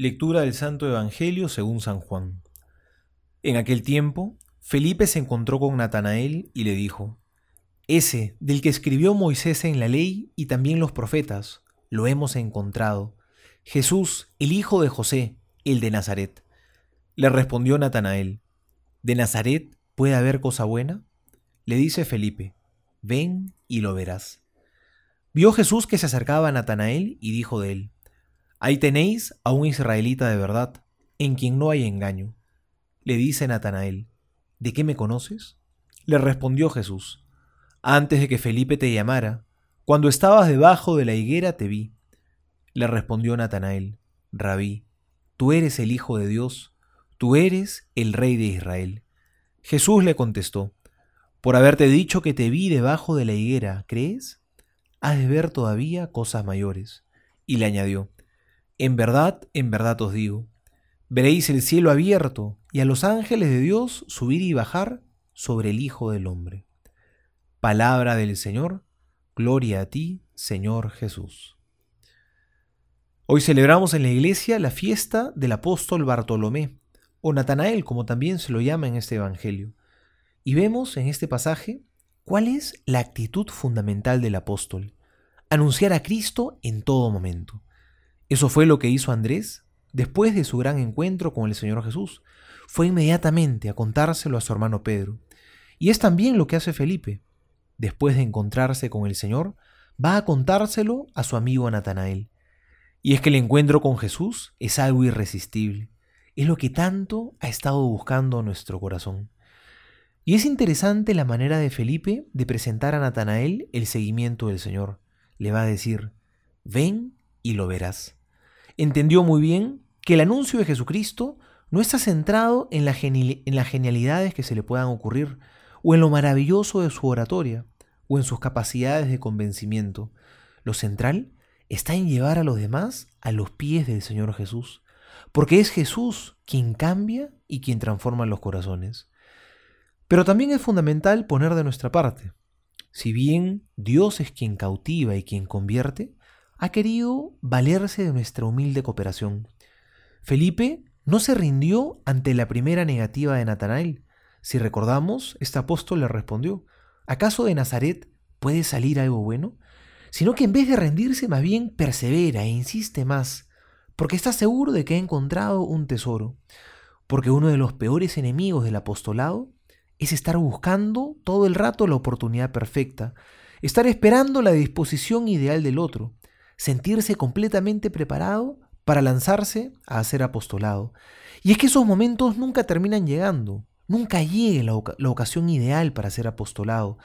Lectura del Santo Evangelio según San Juan. En aquel tiempo, Felipe se encontró con Natanael y le dijo, Ese del que escribió Moisés en la ley y también los profetas, lo hemos encontrado, Jesús, el hijo de José, el de Nazaret. Le respondió Natanael, ¿de Nazaret puede haber cosa buena? Le dice Felipe, ven y lo verás. Vio Jesús que se acercaba a Natanael y dijo de él, Ahí tenéis a un israelita de verdad, en quien no hay engaño. Le dice Natanael, ¿de qué me conoces? Le respondió Jesús, antes de que Felipe te llamara, cuando estabas debajo de la higuera te vi. Le respondió Natanael, Rabí, tú eres el Hijo de Dios, tú eres el Rey de Israel. Jesús le contestó, por haberte dicho que te vi debajo de la higuera, ¿crees? Has de ver todavía cosas mayores. Y le añadió, en verdad, en verdad os digo, veréis el cielo abierto y a los ángeles de Dios subir y bajar sobre el Hijo del Hombre. Palabra del Señor, gloria a ti, Señor Jesús. Hoy celebramos en la iglesia la fiesta del apóstol Bartolomé, o Natanael, como también se lo llama en este Evangelio. Y vemos en este pasaje cuál es la actitud fundamental del apóstol, anunciar a Cristo en todo momento. Eso fue lo que hizo Andrés después de su gran encuentro con el Señor Jesús. Fue inmediatamente a contárselo a su hermano Pedro. Y es también lo que hace Felipe. Después de encontrarse con el Señor, va a contárselo a su amigo Natanael. Y es que el encuentro con Jesús es algo irresistible. Es lo que tanto ha estado buscando nuestro corazón. Y es interesante la manera de Felipe de presentar a Natanael el seguimiento del Señor. Le va a decir, ven y lo verás entendió muy bien que el anuncio de Jesucristo no está centrado en, en las genialidades que se le puedan ocurrir, o en lo maravilloso de su oratoria, o en sus capacidades de convencimiento. Lo central está en llevar a los demás a los pies del Señor Jesús, porque es Jesús quien cambia y quien transforma los corazones. Pero también es fundamental poner de nuestra parte. Si bien Dios es quien cautiva y quien convierte, ha querido valerse de nuestra humilde cooperación. Felipe no se rindió ante la primera negativa de Natanael. Si recordamos, este apóstol le respondió, ¿acaso de Nazaret puede salir algo bueno? Sino que en vez de rendirse, más bien persevera e insiste más, porque está seguro de que ha encontrado un tesoro. Porque uno de los peores enemigos del apostolado es estar buscando todo el rato la oportunidad perfecta, estar esperando la disposición ideal del otro, sentirse completamente preparado para lanzarse a hacer apostolado. Y es que esos momentos nunca terminan llegando, nunca llega la, la ocasión ideal para hacer apostolado.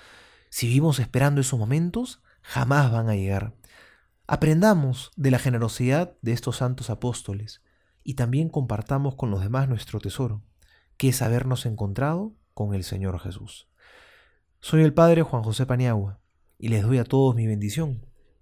Si vivimos esperando esos momentos, jamás van a llegar. Aprendamos de la generosidad de estos santos apóstoles y también compartamos con los demás nuestro tesoro, que es habernos encontrado con el Señor Jesús. Soy el Padre Juan José Paniagua y les doy a todos mi bendición